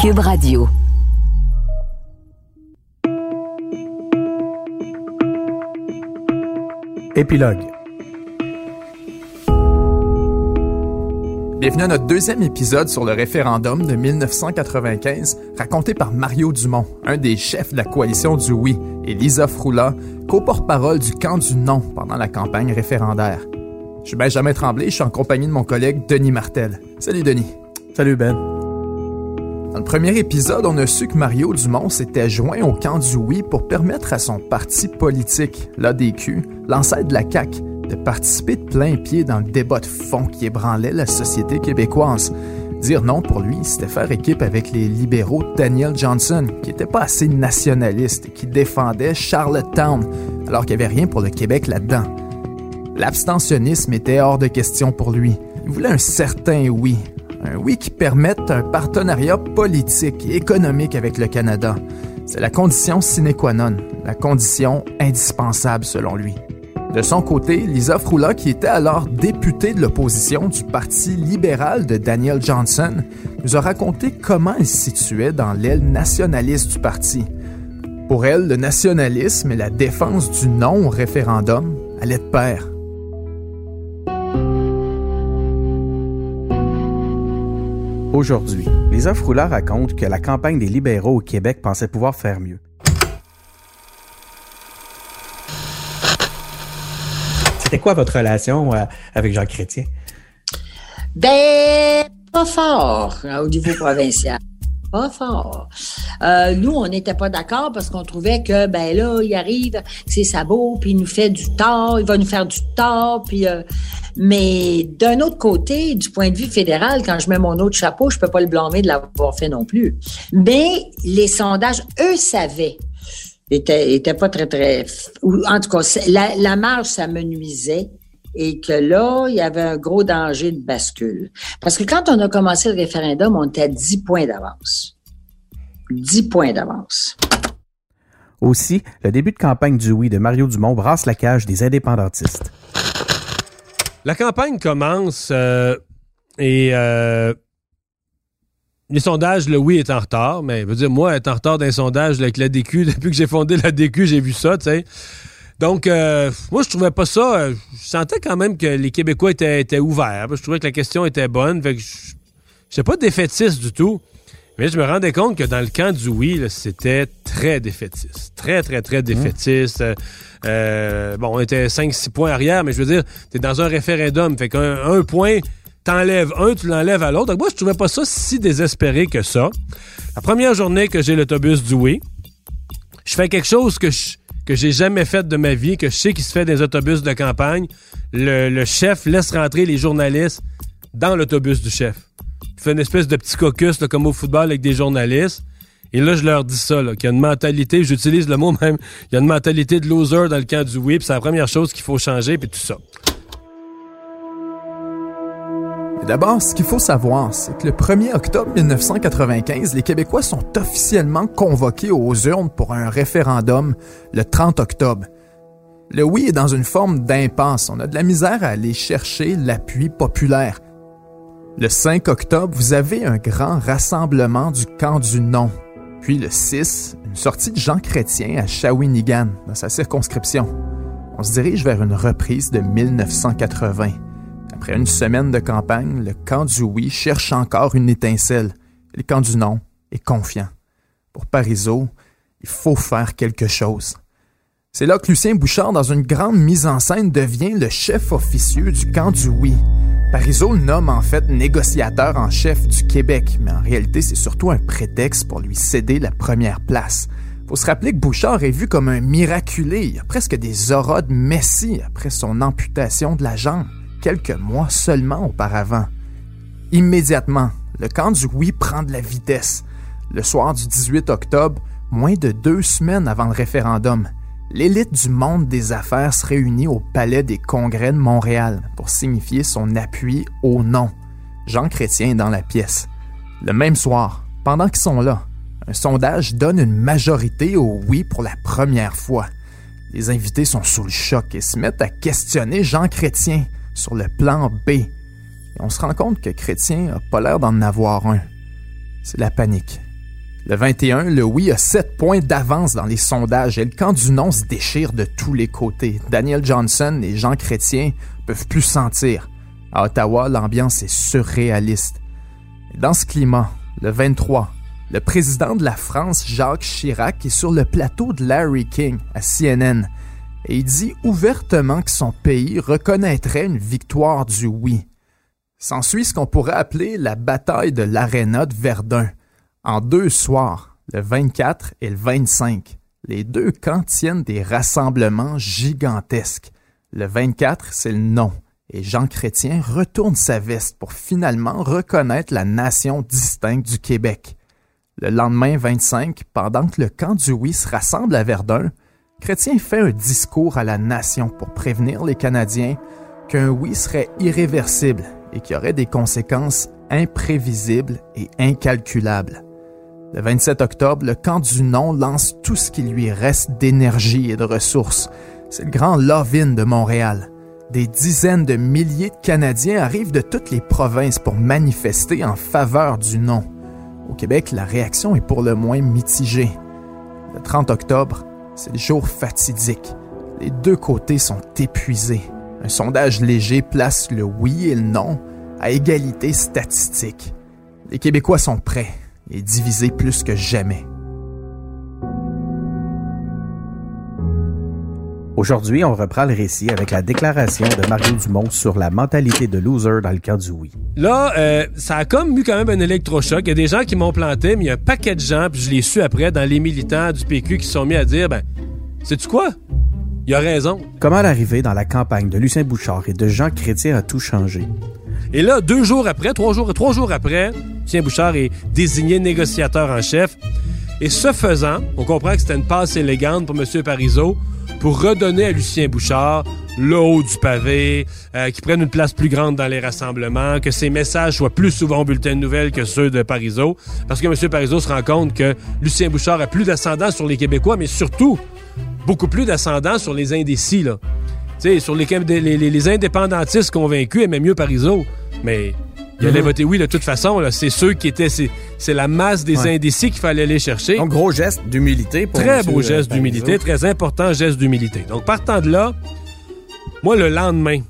Cube Radio. Épilogue. Bienvenue à notre deuxième épisode sur le référendum de 1995, raconté par Mario Dumont, un des chefs de la coalition du oui, et Lisa Froula, co-porte-parole du camp du non pendant la campagne référendaire. Je suis Benjamin Tremblay, je suis en compagnie de mon collègue Denis Martel. Salut Denis. Salut Ben. Dans le premier épisode, on a su que Mario Dumont s'était joint au camp du oui pour permettre à son parti politique, l'ADQ, l'ancêtre de la CAQ, de participer de plein pied dans le débat de fond qui ébranlait la société québécoise. Dire non pour lui, c'était faire équipe avec les libéraux Daniel Johnson, qui n'était pas assez nationaliste et qui défendait Charlottetown, alors qu'il n'y avait rien pour le Québec là-dedans. L'abstentionnisme était hors de question pour lui. Il voulait un certain oui. Un oui qui permette un partenariat politique et économique avec le Canada. C'est la condition sine qua non, la condition indispensable selon lui. De son côté, Lisa Froula, qui était alors députée de l'opposition du Parti libéral de Daniel Johnson, nous a raconté comment elle se situait dans l'aile nationaliste du parti. Pour elle, le nationalisme et la défense du non au référendum allaient de pair. Aujourd'hui, Lisa Froula raconte que la campagne des libéraux au Québec pensait pouvoir faire mieux. C'était quoi votre relation euh, avec Jean Chrétien? Ben, pas fort hein, au niveau provincial. Pas fort. Euh, nous, on n'était pas d'accord parce qu'on trouvait que, ben là, il arrive, c'est sabot, puis il nous fait du tort, il va nous faire du tort, puis... Euh, mais d'un autre côté, du point de vue fédéral, quand je mets mon autre chapeau, je peux pas le blâmer de l'avoir fait non plus. Mais les sondages, eux, savaient était, était pas très, très... En tout cas, la, la marge, ça me nuisait et que là, il y avait un gros danger de bascule. Parce que quand on a commencé le référendum, on était à 10 points d'avance. 10 points d'avance. Aussi, le début de campagne du oui de Mario Dumont brasse la cage des indépendantistes. La campagne commence euh, et euh, les sondages, le oui est en retard, mais je veux dire, moi, être en retard d'un sondage avec la DQ, depuis que j'ai fondé la DQ, j'ai vu ça, tu sais. Donc, euh, moi, je trouvais pas ça. Euh, je sentais quand même que les Québécois étaient, étaient ouverts. Je trouvais que la question était bonne. Fait que je pas défaitiste du tout. Mais je me rendais compte que dans le camp du oui, c'était très défaitiste. Très, très, très défaitiste. Euh, bon, on était 5-6 points arrière, mais je veux dire, t'es dans un référendum. Fait qu'un un point, t'enlèves un, tu l'enlèves à l'autre. Donc moi, je trouvais pas ça si désespéré que ça. La première journée que j'ai l'autobus du oui, je fais quelque chose que je, que j'ai jamais fait de ma vie, que je sais qui se fait des autobus de campagne. Le, chef laisse rentrer les journalistes dans l'autobus du chef. Il fait une espèce de petit caucus comme au football avec des journalistes. Et là, je leur dis ça, qu'il y a une mentalité, j'utilise le mot même, il y a une mentalité de loser dans le camp du oui, c'est la première chose qu'il faut changer, puis tout ça. D'abord, ce qu'il faut savoir, c'est que le 1er octobre 1995, les Québécois sont officiellement convoqués aux urnes pour un référendum le 30 octobre. Le oui est dans une forme d'impasse. On a de la misère à aller chercher l'appui populaire. Le 5 octobre, vous avez un grand rassemblement du camp du non. Puis le 6, une sortie de Jean Chrétien à Shawinigan, dans sa circonscription. On se dirige vers une reprise de 1980. Après une semaine de campagne, le camp du oui cherche encore une étincelle. Le camp du non est confiant. Pour Parizeau, il faut faire quelque chose. C'est là que Lucien Bouchard, dans une grande mise en scène, devient le chef officieux du camp du oui. Parizeau le nomme en fait négociateur en chef du Québec, mais en réalité c'est surtout un prétexte pour lui céder la première place. Faut se rappeler que Bouchard est vu comme un miraculé, presque des auras de après son amputation de la jambe quelques mois seulement auparavant. Immédiatement, le camp du oui prend de la vitesse. Le soir du 18 octobre, moins de deux semaines avant le référendum, l'élite du monde des affaires se réunit au Palais des Congrès de Montréal pour signifier son appui au non. Jean Chrétien est dans la pièce. Le même soir, pendant qu'ils sont là, un sondage donne une majorité au oui pour la première fois. Les invités sont sous le choc et se mettent à questionner Jean Chrétien sur le plan B. On se rend compte que Chrétien n'a pas l'air d'en avoir un. C'est la panique. Le 21, le oui a 7 points d'avance dans les sondages et le camp du non se déchire de tous les côtés. Daniel Johnson et Jean Chrétien peuvent plus sentir. À Ottawa, l'ambiance est surréaliste. Dans ce climat, le 23, le président de la France, Jacques Chirac, est sur le plateau de Larry King à CNN et il dit ouvertement que son pays reconnaîtrait une victoire du oui. S'ensuit ce qu'on pourrait appeler la bataille de l'aréna de Verdun. En deux soirs, le 24 et le 25, les deux camps tiennent des rassemblements gigantesques. Le 24, c'est le non, et Jean Chrétien retourne sa veste pour finalement reconnaître la nation distincte du Québec. Le lendemain 25, pendant que le camp du oui se rassemble à Verdun, Chrétien fait un discours à la nation pour prévenir les Canadiens qu'un oui serait irréversible et qu'il y aurait des conséquences imprévisibles et incalculables. Le 27 octobre, le camp du non lance tout ce qui lui reste d'énergie et de ressources. C'est le grand love-in de Montréal. Des dizaines de milliers de Canadiens arrivent de toutes les provinces pour manifester en faveur du non. Au Québec, la réaction est pour le moins mitigée. Le 30 octobre, c'est le jour fatidique. Les deux côtés sont épuisés. Un sondage léger place le oui et le non à égalité statistique. Les Québécois sont prêts et divisés plus que jamais. Aujourd'hui, on reprend le récit avec la déclaration de Mario Dumont sur la mentalité de loser dans le camp du oui. Là, euh, ça a comme eu quand même un électrochoc. Il y a des gens qui m'ont planté, mais il y a un paquet de gens, puis je l'ai su après, dans les militants du PQ qui se sont mis à dire, ben, sais-tu quoi? Il a raison. Comment l'arrivée dans la campagne de Lucien Bouchard et de Jean Chrétien a tout changé? Et là, deux jours après, trois jours, après, Lucien Bouchard est désigné négociateur en chef. Et ce faisant, on comprend que c'était une passe élégante pour M. Parizeau pour redonner à Lucien Bouchard le haut du pavé, euh, qu'il prenne une place plus grande dans les rassemblements, que ses messages soient plus souvent au bulletin de nouvelles que ceux de Parizeau. Parce que M. Parizeau se rend compte que Lucien Bouchard a plus d'ascendant sur les Québécois, mais surtout beaucoup plus d'ascendant sur les indécis. Sais, sur les, les, les, indépendantistes convaincus aimaient mieux Parizeau. Mais il allait mhm. voter oui de toute façon. C'est ceux qui étaient. C'est la masse des indécis qu'il fallait aller chercher. Un gros geste d'humilité pour Très beau geste d'humilité, très important geste d'humilité. Donc, partant de là, moi, le lendemain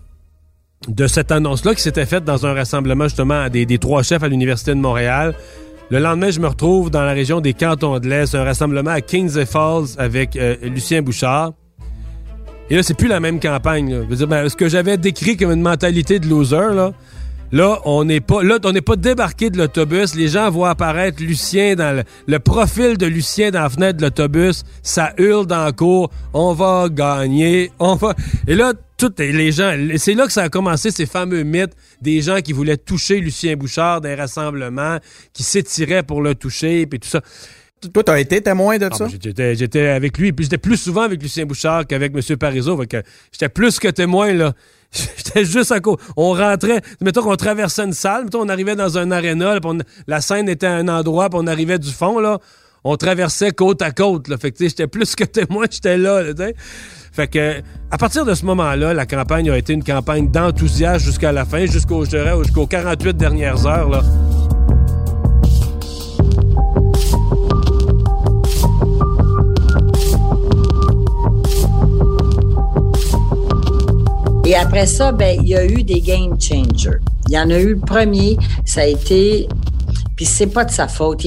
de cette annonce-là qui s'était faite dans un rassemblement justement des, des trois chefs à l'Université de Montréal, le lendemain, je me retrouve dans la région des Cantons de l'Est, un rassemblement à Kings Falls avec euh, Lucien Bouchard. Et là, c'est plus la même campagne. Ben, ce que j'avais décrit comme une mentalité de loser, là, Là, on n'est pas, là, on n'est pas débarqué de l'autobus. Les gens voient apparaître Lucien dans le, profil de Lucien dans la fenêtre de l'autobus. Ça hurle dans la cour. On va gagner. On va. Et là, tous les gens, c'est là que ça a commencé ces fameux mythes des gens qui voulaient toucher Lucien Bouchard d'un rassemblement, qui s'étiraient pour le toucher, puis tout ça. Toi, t'as été témoin de ah, ça? J'étais avec lui, puis j'étais plus souvent avec Lucien Bouchard qu'avec M. Parizeau. J'étais plus que témoin, là. J'étais juste à côté. On rentrait, mettons qu'on traversait une salle, mettons on arrivait dans un aréna, la scène était à un endroit, puis on arrivait du fond, là. On traversait côte à côte, là. Fait que, j'étais plus que témoin, j'étais là, Fait que, à partir de ce moment-là, la campagne a été une campagne d'enthousiasme jusqu'à la fin, jusqu'au, jusqu'aux 48 dernières heures, là. Et après ça, ben, il y a eu des game changers. Il y en a eu le premier, ça a été, puis c'est pas de sa faute.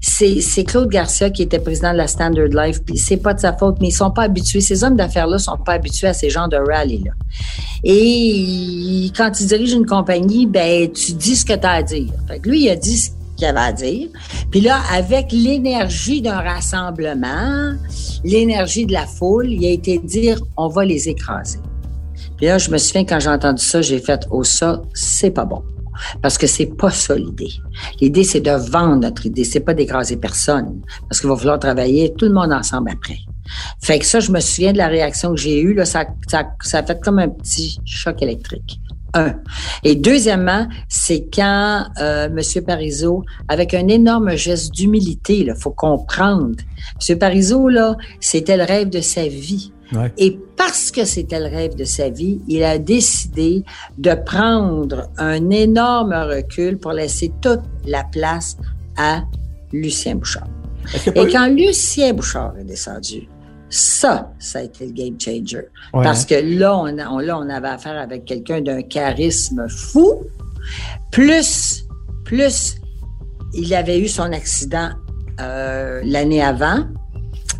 C'est Claude Garcia qui était président de la Standard Life, puis c'est pas de sa faute, mais ils sont pas habitués. Ces hommes d'affaires-là sont pas habitués à ces genres de rallyes-là. Et quand tu diriges une compagnie, ben tu dis ce que tu as à dire. Fait que lui, il a dit ce qu'il avait à dire. Puis là, avec l'énergie d'un rassemblement, l'énergie de la foule, il a été dire on va les écraser. Puis là, je me souviens, quand j'ai entendu ça, j'ai fait, oh, ça, c'est pas bon. Parce que c'est pas ça l'idée. L'idée, c'est de vendre notre idée. C'est pas d'écraser personne. Parce qu'il va falloir travailler tout le monde ensemble après. Fait que ça, je me souviens de la réaction que j'ai eue. Là, ça, ça, ça a fait comme un petit choc électrique. Un. Et deuxièmement, c'est quand euh, M. Parizeau, avec un énorme geste d'humilité, il faut comprendre. M. Parizeau, là, c'était le rêve de sa vie. Et parce que c'était le rêve de sa vie, il a décidé de prendre un énorme recul pour laisser toute la place à Lucien Bouchard. Et quand Lucien Bouchard est descendu, ça, ça a été le game changer. Parce que là on, là, on avait affaire avec quelqu'un d'un charisme fou, plus, plus il avait eu son accident euh, l'année avant.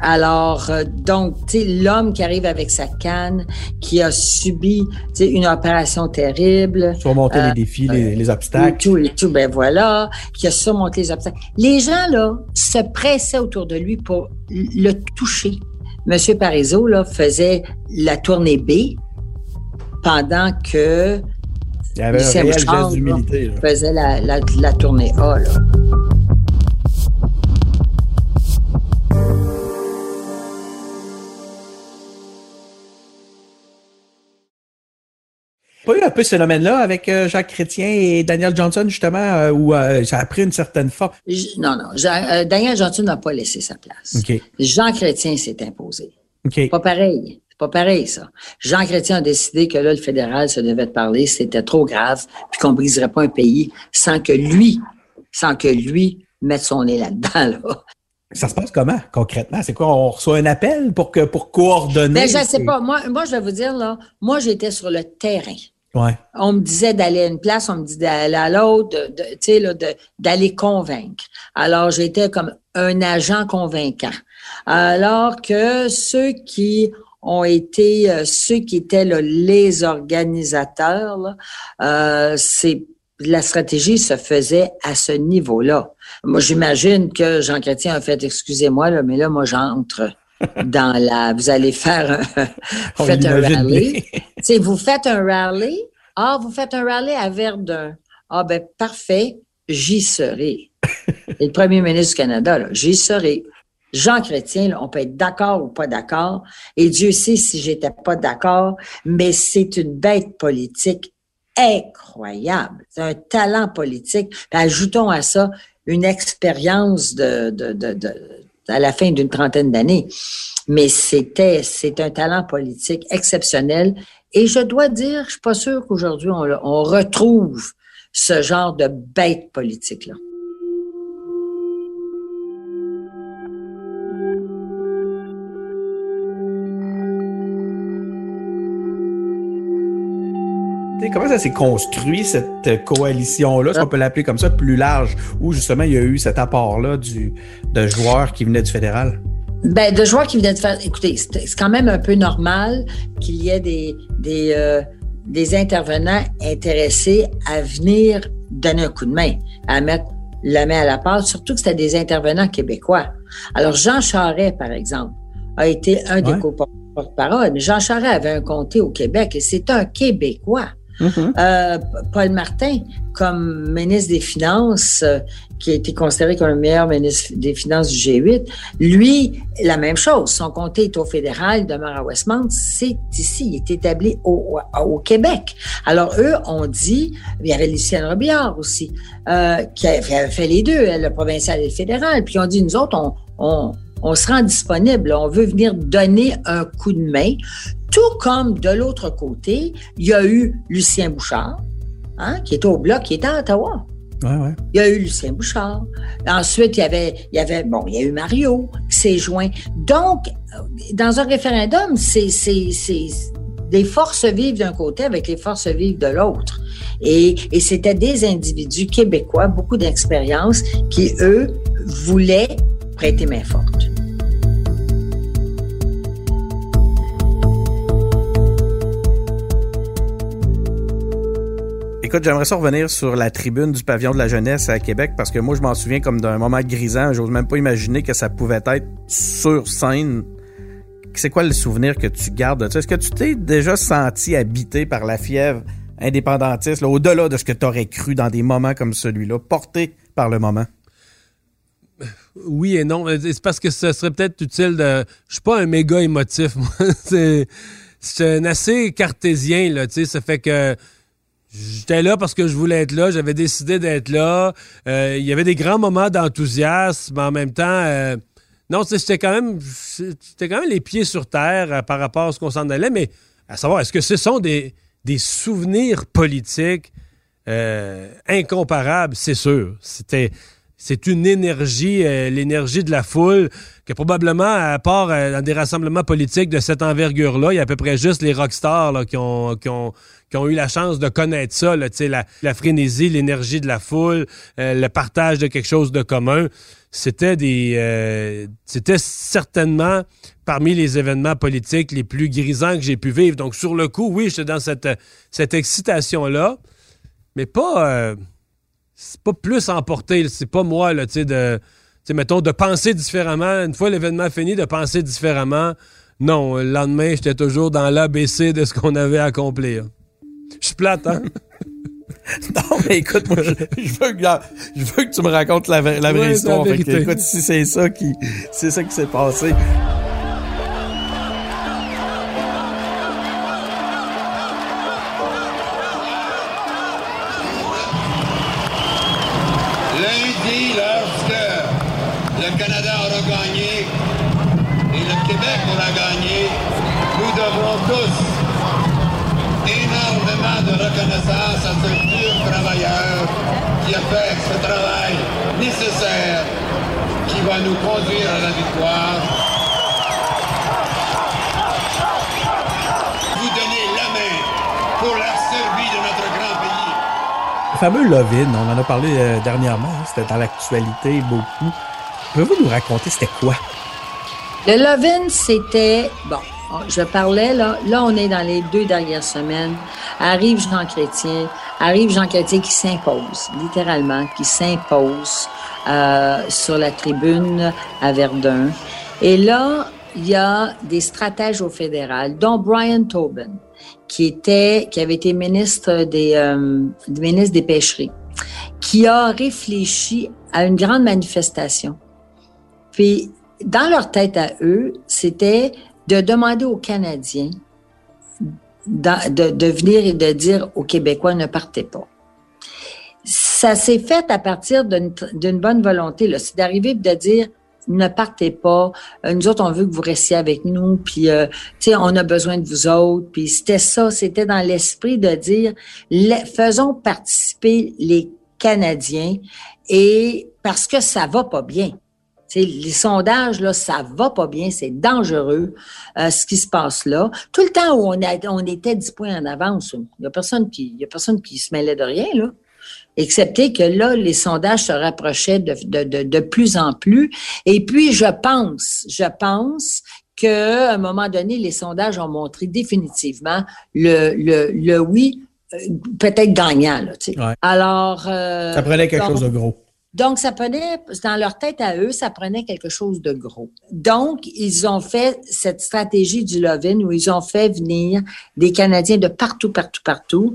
Alors, euh, donc, tu sais, l'homme qui arrive avec sa canne, qui a subi, tu sais, une opération terrible. Surmonter les euh, défis, les, obstacles. Tout, tout, ben voilà, qui a surmonté les obstacles. Les gens, là, se pressaient autour de lui pour le toucher. Monsieur Parizeau, là, faisait la tournée B pendant que il y avait un geste d'humilité. faisait la, la, la tournée A, là. Peu ce phénomène-là avec euh, Jacques Chrétien et Daniel Johnson, justement, euh, où euh, ça a pris une certaine forme? Non, non. Daniel Johnson n'a pas laissé sa place. Jean Chrétien s'est imposé. Pas pareil. C'est pas pareil, ça. Jean Chrétien a décidé que là, le fédéral se devait de parler, c'était trop grave, puis qu'on briserait pas un pays sans que lui, sans que lui mette son nez là-dedans, là. Ça se passe comment, concrètement? C'est quoi? On reçoit un appel pour que pour coordonner? Ben, je ne sais pas. Moi, moi, je vais vous dire, là, moi, j'étais sur le terrain. On me disait d'aller à une place, on me dit d'aller à l'autre, d'aller convaincre. Alors, j'étais comme un agent convaincant. Alors que ceux qui ont été, euh, ceux qui étaient les organisateurs, euh, c'est la stratégie se faisait à ce niveau-là. Moi, j'imagine que Jean Chrétien a fait, excusez-moi, mais là, moi, j'entre dans la. Vous allez faire un, vous faites un rallye. vous faites un rallye. Ah, vous faites un rallye à Verdun. Ah, ben parfait, j'y serai. Et le premier ministre du Canada, j'y serai. Jean Chrétien, on peut être d'accord ou pas d'accord, et Dieu sait si j'étais pas d'accord, mais c'est une bête politique incroyable. C'est un talent politique. ajoutons à ça une expérience de, de, de, de à la fin d'une trentaine d'années. Mais c'était, c'est un talent politique exceptionnel. Et je dois dire, je suis pas sûre qu'aujourd'hui on, on retrouve ce genre de bête politique-là. Comment ça s'est construit, cette coalition-là, si on peut l'appeler comme ça, plus large, où justement il y a eu cet apport-là de joueurs qui venaient du fédéral? Ben, de joueurs qui venaient de faire. Écoutez, c'est quand même un peu normal qu'il y ait des, des, euh, des intervenants intéressés à venir donner un coup de main, à mettre la main à la pâte, surtout que c'était des intervenants québécois. Alors, Jean Charret, par exemple, a été un des porte-parole. Jean Charret avait un comté au Québec et c'est un Québécois. Mm-hmm. Euh, Paul Martin, comme ministre des Finances, euh, qui a été considéré comme le meilleur ministre des Finances du G8, lui, la même chose. Son comté est au fédéral, il demeure à Westmount. C'est ici, il est établi au, Québec. Alors, eux ont dit, il y avait Lucienne Robillard aussi, euh, qui avait fait les deux, le provincial et le fédéral. Puis, on dit, nous autres, on on se rend disponible, on veut venir donner un coup de main. Tout comme de l'autre côté, il y a eu Lucien Bouchard, hein, qui était au bloc, qui était à Ottawa. Ouais, Il y a eu Lucien Bouchard. Ensuite, il y avait, il y avait, bon, il y a eu Mario qui s'est joint. Donc, dans un référendum, c'est, c'est, c'est des forces vives d'un côté avec les forces vives de l'autre. Et, et c'était des individus québécois, beaucoup d'expérience, qui, eux, voulaient prêter main forte. Écoute, j'aimerais ça revenir sur la tribune du pavillon de la jeunesse à Québec parce que moi, je m'en souviens comme d'un moment grisant. J'ose même pas imaginer que ça pouvait être sur scène. C'est quoi le souvenir que tu gardes de ça? Est-ce que tu t'es déjà senti habité par la fièvre indépendantiste, au-delà de ce que tu aurais cru dans des moments comme celui-là, porté par le moment? Oui et non. C'est parce que ce serait peut-être utile de. Je suis pas un méga émotif, moi. c'est un assez cartésien, là. Ça fait que J'étais là parce que je voulais être là, j'avais décidé d'être là. Euh, il y avait des grands moments d'enthousiasme, mais en même temps, euh, non, c'était quand même, c'était quand même les pieds sur terre euh, par rapport à ce qu'on s'en allait. Mais à savoir, est-ce que ce sont des, des souvenirs politiques incomparables? C'est sûr. C'était c'est une énergie, euh, l'énergie de la foule, que probablement, à part euh, dans des rassemblements politiques de cette envergure-là, il y a à peu près juste les rockstars là, qui, ont, qui, ont, qui ont eu la chance de connaître ça, là, la, frénésie, l'énergie de la foule, euh, le partage de quelque chose de commun. C'était des, c'était certainement parmi les événements politiques les plus grisants que j'ai pu vivre. Donc sur le coup, oui, j'étais dans cette, cette excitation-là, mais pas c'est pas plus emporté. C'est pas moi, là, tu sais, de. mettons, de penser différemment. Une fois l'événement fini, de penser différemment. Non, le lendemain, j'étais toujours dans l'ABC de ce qu'on avait à accomplir. Je suis plate, hein? non, mais écoute, moi, je, veux que, je, veux, que, tu me racontes la, la vraie histoire. écoute, si c'est ça qui, c'est ça qui s'est passé. Reconnaissance à ce dur travailleur qui a fait ce travail nécessaire qui va nous conduire à la victoire. Vous donnez la main pour la survie de notre grand pays. Le fameux Lovin, on en a parlé euh, dernièrement, hein, c'était dans l'actualité beaucoup. Pouvez-vous nous raconter c'était quoi? Le Lovin, c'était, bon, je parlais, là, là, on est dans les deux dernières semaines. Arrive Jean Chrétien, arrive Jean Chrétien qui s'impose, littéralement, qui s'impose euh, sur la tribune à Verdun. Et là, il y a des stratèges au fédéral, dont Brian Tobin, qui était, qui avait été ministre des, euh, ministre des pêcheries, qui a réfléchi à une grande manifestation. Puis, dans leur tête à eux, c'était de demander aux Canadiens de, de, venir et de dire aux Québécois ne partez pas. Ça s'est fait à partir d'une bonne volonté. C'est d'arriver de dire ne partez pas. Euh, nous autres, on veut que vous restiez avec nous. Puis, euh, on a besoin de vous autres. Puis, c'était ça. C'était dans l'esprit de dire, faisons participer les Canadiens et parce que ça va pas bien les sondages, là, ça va pas bien, c'est dangereux euh, ce qui se passe là. Tout le temps où on, on était 10 points en avance, il n'y a personne qui y a personne qui se mêlait de rien, là. Excepté que là, les sondages se rapprochaient de, de, de, plus en plus. Et puis, je pense, je pense qu'à un moment donné, les sondages ont montré définitivement le, le, le oui, euh, peut-être gagnant. Là, Alors. Euh, ça prenait quelque chose de gros. Donc, ça prenait, dans leur tête à eux, ça prenait quelque chose de gros. Donc, ils ont fait cette stratégie du Lovin où ils ont fait venir des Canadiens de partout, partout, partout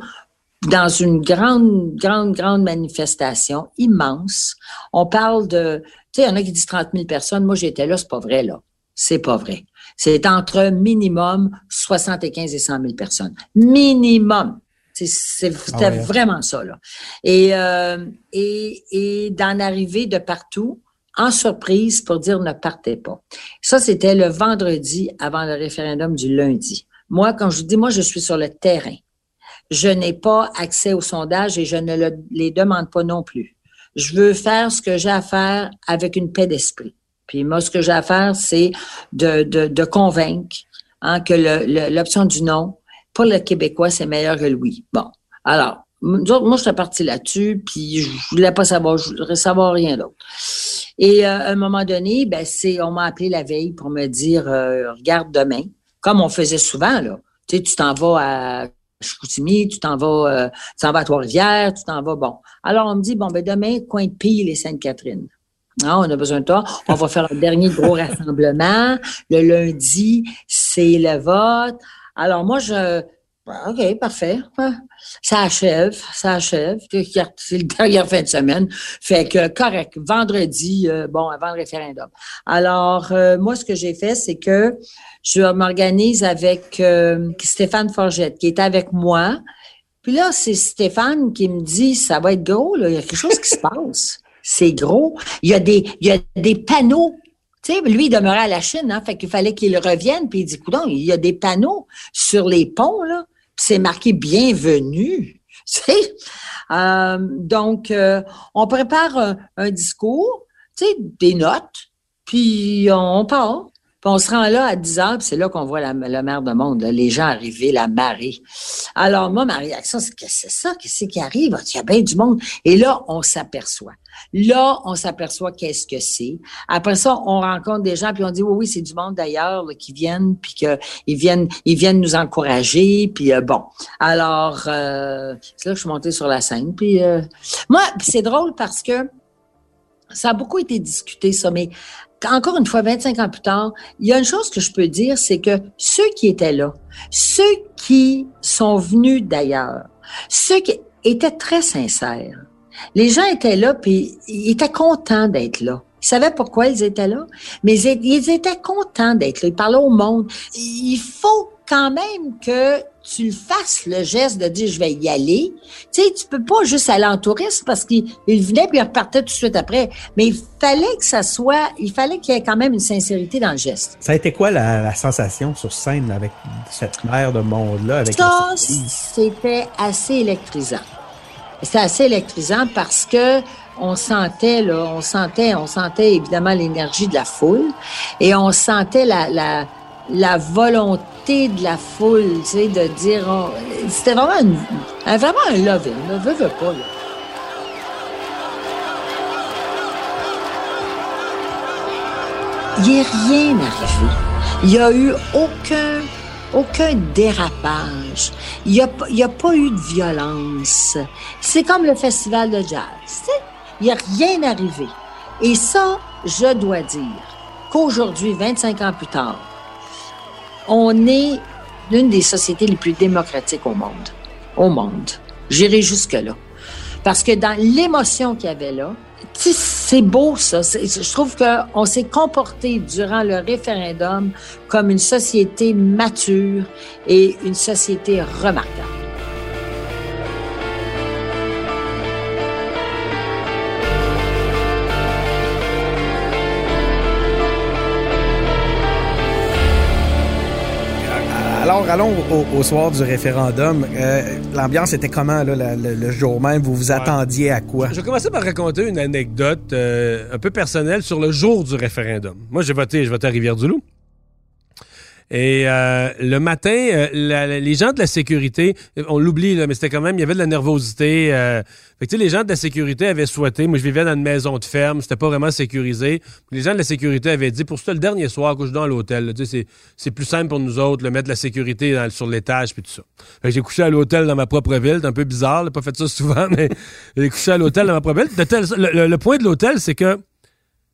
dans une grande, grande, grande manifestation immense. On parle de, tu sais, il y en a qui disent 30 000 personnes. Moi, j'étais là, c'est pas vrai, là. C'est pas vrai. C'est entre minimum 75 et 100 000 personnes. Minimum. C'était ah vraiment ça. Là. Et, euh, et, et d'en arriver de partout en surprise pour dire ne partez pas. Ça, c'était le vendredi avant le référendum du lundi. Moi, quand je dis, moi, je suis sur le terrain. Je n'ai pas accès aux sondages et je ne le, les demande pas non plus. Je veux faire ce que j'ai à faire avec une paix d'esprit. Puis moi, ce que j'ai à faire, c'est de, de, de convaincre hein, que l'option du non, pour le Québécois, c'est meilleur que le oui. Bon. Alors, moi, je suis partie là-dessus, puis je voulais pas savoir, je voudrais savoir rien d'autre. Et euh, à un moment donné, ben, c'est, on m'a appelé la veille pour me dire, euh, regarde demain, comme on faisait souvent, là. Tu sais, tu t'en vas à Chicoutimi, tu t'en vas, euh, tu t'en vas à Trois-Rivières, tu t'en vas, bon. Alors, on me dit, bon, ben, demain, coin de Pile et Sainte-Catherine. Ah, on a besoin de toi. On va faire un dernier gros rassemblement. Le lundi, c'est le vote. Alors moi, je... OK, parfait. Ça achève, ça achève. C'est le dernière fin de semaine. Fait que correct. Vendredi, euh, bon, avant le référendum. Alors, euh, moi, ce que j'ai fait, c'est que je m'organise avec euh, Stéphane Forgette, qui est avec moi. Puis là, c'est Stéphane qui me dit, ça va être gros, là. Il y a quelque chose qui se passe. C'est gros. Il y a des, il y a des panneaux lui, il demeurait à la Chine, hein, fait qu'il fallait qu'il revienne, puis il dit, il y a des panneaux sur les ponts, là, c'est marqué bienvenue. Euh, donc, euh, on prépare un, discours, des notes, puis on part. Puis on se rend là à 10 heures, puis c'est là qu'on voit la, la de monde, les gens arriver, la marée. Alors, moi, ma réaction, c'est que c'est ça, qu'est-ce qui arrive? Il y a bien du monde. Et là, on s'aperçoit. Là, on s'aperçoit qu'est-ce que c'est. Après ça, on rencontre des gens, puis on dit, oui, oui, c'est du monde d'ailleurs qui viennent, puis qu'ils viennent, ils viennent nous encourager, puis euh, bon. Alors, euh, c'est là que je suis montée sur la scène. Puis euh, moi, c'est drôle parce que ça a beaucoup été discuté, ça, mais encore une fois, 25 ans plus tard, il y a une chose que je peux dire, c'est que ceux qui étaient là, ceux qui sont venus d'ailleurs, ceux qui étaient très sincères, les gens étaient là, puis ils étaient contents d'être là. Ils savaient pourquoi ils étaient là, mais ils étaient contents d'être là. Ils parlaient au monde. Il faut quand même que tu fasses le geste de dire je vais y aller. Tu sais, tu peux pas juste aller en tourisme parce qu'il venait puis il repartait tout de suite après. Mais il fallait que ça soit, il fallait qu'il y ait quand même une sincérité dans le geste. Ça a été quoi la, sensation sur scène avec cette mer de monde-là? Ça, c'était assez électrisant. C'était assez électrisant parce que on sentait on sentait, on sentait évidemment l'énergie de la foule et on sentait la, la, volonté de la foule, tu sais, de dire, c'était vraiment un, vraiment un love ne veut, veut pas là. Il n'est rien arrivé. Il n'y a eu aucun aucun dérapage. Il n'y a, a, pas eu de violence. C'est comme le festival de jazz. Il n'y a rien arrivé. Et ça, je dois dire qu'aujourd'hui, 25 ans plus tard, on est l'une des sociétés les plus démocratiques au monde. Au monde. J'irai jusque-là. Parce que dans l'émotion qu'il y avait là, c'est beau ça. Je trouve qu'on s'est comporté durant le référendum comme une société mature et une société remarquable. Alors, allons au, soir du référendum. Euh, l'ambiance était comment là, le, jour même? Vous vous attendiez à quoi? Je vais commencer par raconter une anecdote euh, un peu personnelle sur le jour du référendum. Moi, j'ai voté, je voté à Rivière-du-Loup. Et euh, le matin, euh, les gens de la sécurité, on l'oublie, mais c'était quand même, il y avait de la nervosité. Euh, fait que, les gens de la sécurité avaient souhaité, moi je vivais dans une maison de ferme, c'était pas vraiment sécurisé. Les gens de la sécurité avaient dit, pour ça, le dernier soir, couche dans l'hôtel, c'est plus simple pour nous autres, le mettre la sécurité sur l'étage, puis tout ça. J'ai couché à l'hôtel dans ma propre ville, c'est un peu bizarre, j'ai pas fait ça souvent, mais j'ai couché à l'hôtel dans ma propre ville. le, le point de l'hôtel, c'est que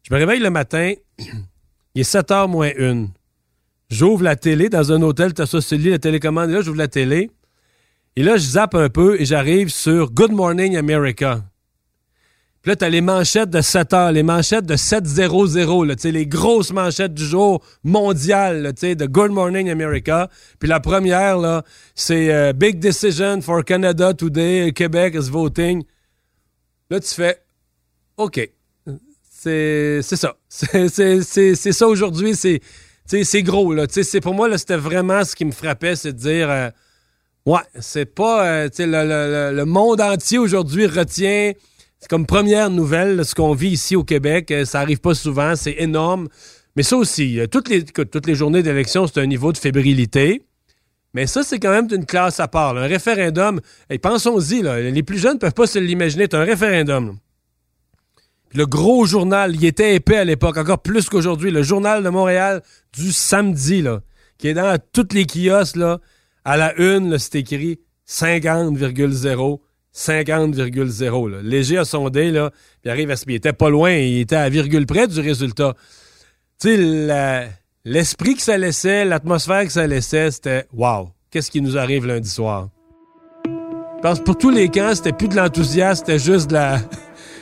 je me réveille le matin, il est 7h moins 1. J'ouvre la télé dans un hôtel, t'as ça sur la télécommande, et là, j'ouvre la télé. Et là, je zappe un peu et j'arrive sur Good Morning America. Puis là, t'as les manchettes de 7 heures, les manchettes de 7-0-0, là, les grosses manchettes du jour mondial, sais, de Good Morning America. Puis la première, là, c'est euh, Big Decision for Canada Today, Québec is voting. Là, tu fais OK. C'est ça. C'est ça aujourd'hui. C'est c'est gros, là. C'est, pour moi, là, c'était vraiment ce qui me frappait, c'est de dire, euh, ouais, c'est pas, euh, le, monde entier aujourd'hui retient, comme première nouvelle, ce qu'on vit ici au Québec. Euh, ça arrive pas souvent, c'est énorme. Mais ça aussi, toutes les, toutes les journées d'élection, c'est un niveau de fébrilité. Mais ça, c'est quand même une classe à part. Un référendum, et pensons-y, les plus jeunes ne peuvent pas se l'imaginer. C'est un référendum le gros journal, il était épais à l'époque, encore plus qu'aujourd'hui, le journal de Montréal du samedi, là, qui est dans toutes les kiosques, là, à la une, c'est écrit 50,0, 50,0. Léger à sondé, là, puis arrive à Il était pas loin, il était à virgule près du résultat. Tu sais, l'esprit que ça laissait, l'atmosphère que ça laissait, c'était wow, qu'est-ce qui nous arrive lundi soir? Je pense pour tous les camps, c'était plus de l'enthousiasme, c'était juste de la.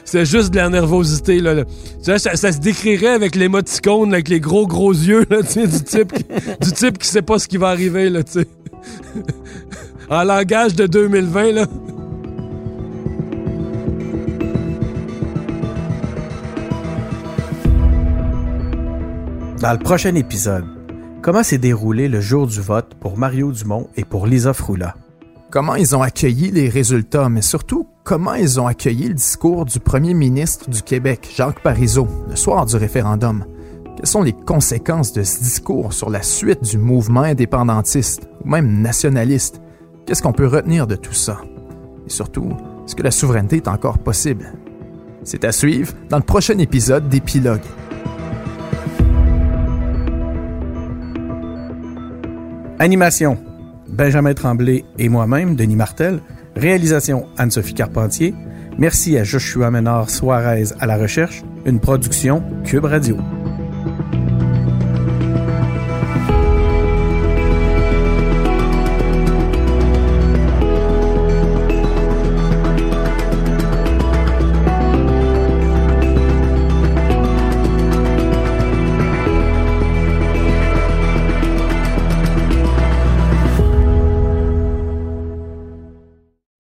C'est juste de la nervosité. Là, Ça, se décrirait avec l'émoticône, avec les gros gros yeux là, du, type qui, du type qui sait pas ce qui va arriver. Là, en langage de 2020. Là. Dans le prochain épisode, comment s'est déroulé le jour du vote pour Mario Dumont et pour Lisa Froula? Comment ils ont accueilli les résultats, mais surtout comment ils ont accueilli le discours du premier ministre du Québec, Jacques Parizeau, le soir du référendum. Quelles sont les conséquences de ce discours sur la suite du mouvement indépendantiste ou même nationaliste? Qu'est-ce qu'on peut retenir de tout ça? Et surtout, est-ce que la souveraineté est encore possible? C'est à suivre dans le prochain épisode d'Épilogue. Animation Benjamin Tremblay et moi-même, Denis Martel. Réalisation Anne-Sophie Carpentier. Merci à Joshua Ménard Suarez à la recherche. Une production Cube Radio.